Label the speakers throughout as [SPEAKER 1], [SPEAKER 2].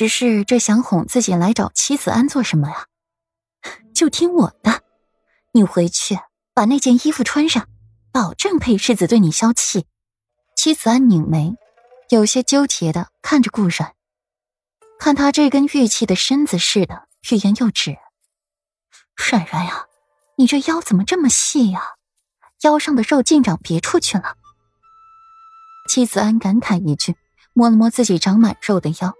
[SPEAKER 1] 只是这想哄自己来找妻子安做什么呀？就听我的，你回去把那件衣服穿上，保证裴世子对你消气。妻子安拧眉，有些纠结的看着顾阮，看他这根玉器的身子似的，欲言又止。冉冉呀，你这腰怎么这么细呀？腰上的肉竟长别处去了。妻子安感慨一句，摸了摸自己长满肉的腰，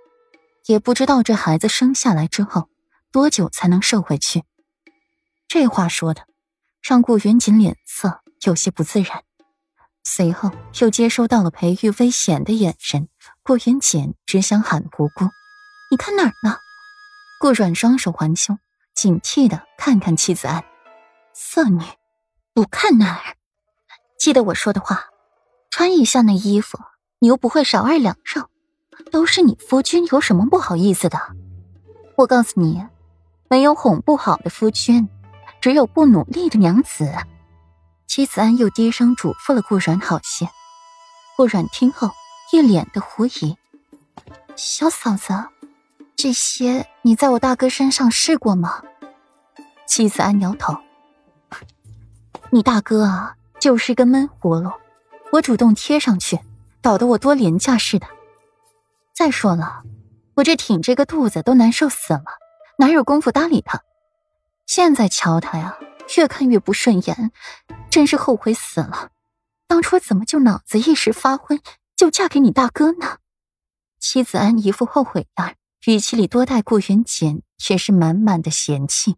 [SPEAKER 1] 也不知道这孩子生下来之后多久才能瘦回去。这话说的，让顾云锦脸色有些不自然，随后又接收到了裴玉危险的眼神。顾云锦只想喊无辜：“你看哪儿呢？”顾阮双手环胸，警惕的看看妻子安，色女，不看哪儿？记得我说的话。穿一下那衣服，你又不会少二两肉，都是你夫君，有什么不好意思的？我告诉你，没有哄不好的夫君，只有不努力的娘子。妻子安又低声嘱咐了顾阮好些。顾阮听后，一脸的狐疑：“小嫂子，这些你在我大哥身上试过吗？”妻子安摇头：“你大哥啊，就是个闷葫芦。”我主动贴上去，搞得我多廉价似的。再说了，我这挺着个肚子都难受死了，哪有功夫搭理他？现在瞧他呀，越看越不顺眼，真是后悔死了。当初怎么就脑子一时发昏，就嫁给你大哥呢？妻子安一副后悔样，语气里多带顾云锦却是满满的嫌弃。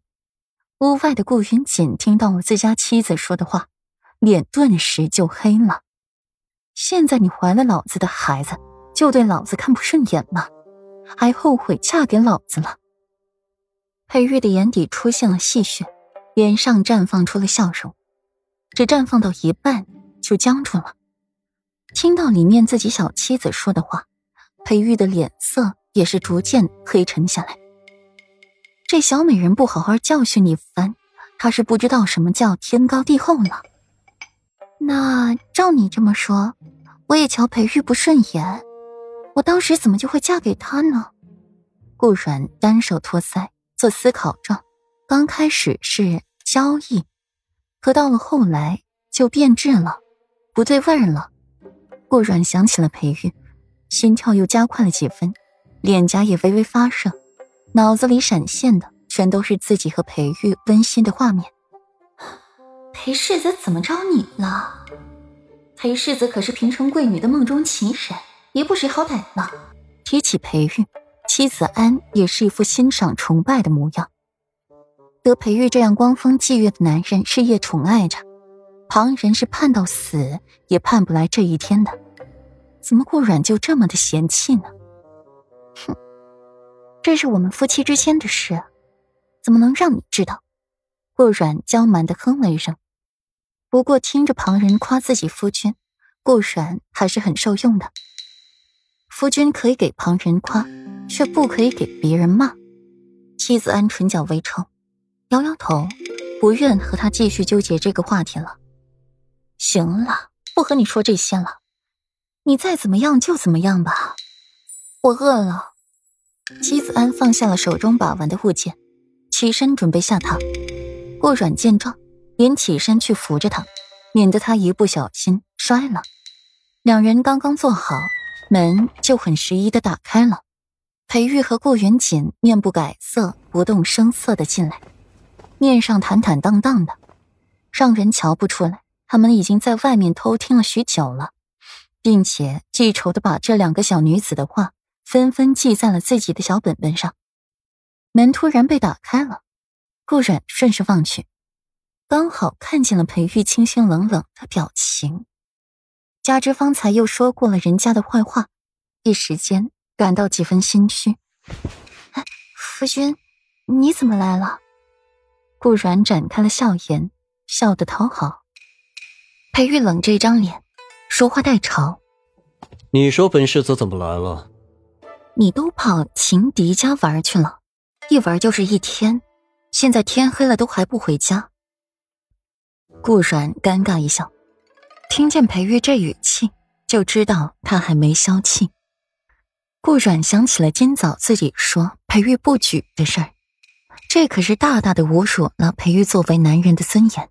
[SPEAKER 1] 屋外的顾云锦听到了自家妻子说的话，脸顿时就黑了。现在你怀了老子的孩子，就对老子看不顺眼吗？还后悔嫁给老子了？裴玉的眼底出现了戏谑，脸上绽放出了笑容，只绽放到一半就僵住了。听到里面自己小妻子说的话，裴玉的脸色也是逐渐黑沉下来。这小美人不好好教训你番，她是不知道什么叫天高地厚了。那照你这么说，我也瞧裴玉不顺眼。我当时怎么就会嫁给他呢？顾阮单手托腮做思考状，刚开始是交易，可到了后来就变质了，不对味儿了。顾阮想起了裴玉，心跳又加快了几分，脸颊也微微发热，脑子里闪现的全都是自己和裴玉温馨的画面。裴世子怎么着你了？裴世子可是平城贵女的梦中情人，也不识好歹呢。提起裴玉，妻子安也是一副欣赏崇拜的模样。得裴玉这样光风霁月的男人日夜宠爱着，旁人是盼到死也盼不来这一天的。怎么顾阮就这么的嫌弃呢？哼，这是我们夫妻之间的事，怎么能让你知道？顾阮娇蛮的哼了一声。不过听着旁人夸自己夫君，顾阮还是很受用的。夫君可以给旁人夸，却不可以给别人骂。妻子安唇角微抽，摇摇头，不愿和他继续纠结这个话题了。行了，不和你说这些了，你再怎么样就怎么样吧。我饿了。妻子安放下了手中把玩的物件，起身准备下榻。顾阮见状。连起身去扶着他，免得他一不小心摔了。两人刚刚坐好，门就很适宜的打开了。裴玉和顾元锦面不改色、不动声色的进来，面上坦坦荡荡的，让人瞧不出来他们已经在外面偷听了许久了，并且记仇的把这两个小女子的话纷纷记在了自己的小本本上。门突然被打开了，顾冉顺势望去。刚好看见了裴玉清清冷冷的表情，加之方才又说过了人家的坏话，一时间感到几分心虚。哎，夫君，你怎么来了？顾阮展开了笑颜，笑得讨好。裴玉冷着一张脸，说话带嘲：“
[SPEAKER 2] 你说本世子怎么来了？
[SPEAKER 1] 你都跑情敌家玩去了，一玩就是一天，现在天黑了都还不回家。”顾阮尴尬一笑，听见裴玉这语气，就知道他还没消气。顾阮想起了今早自己说裴玉不举的事儿，这可是大大的侮辱了裴玉作为男人的尊严。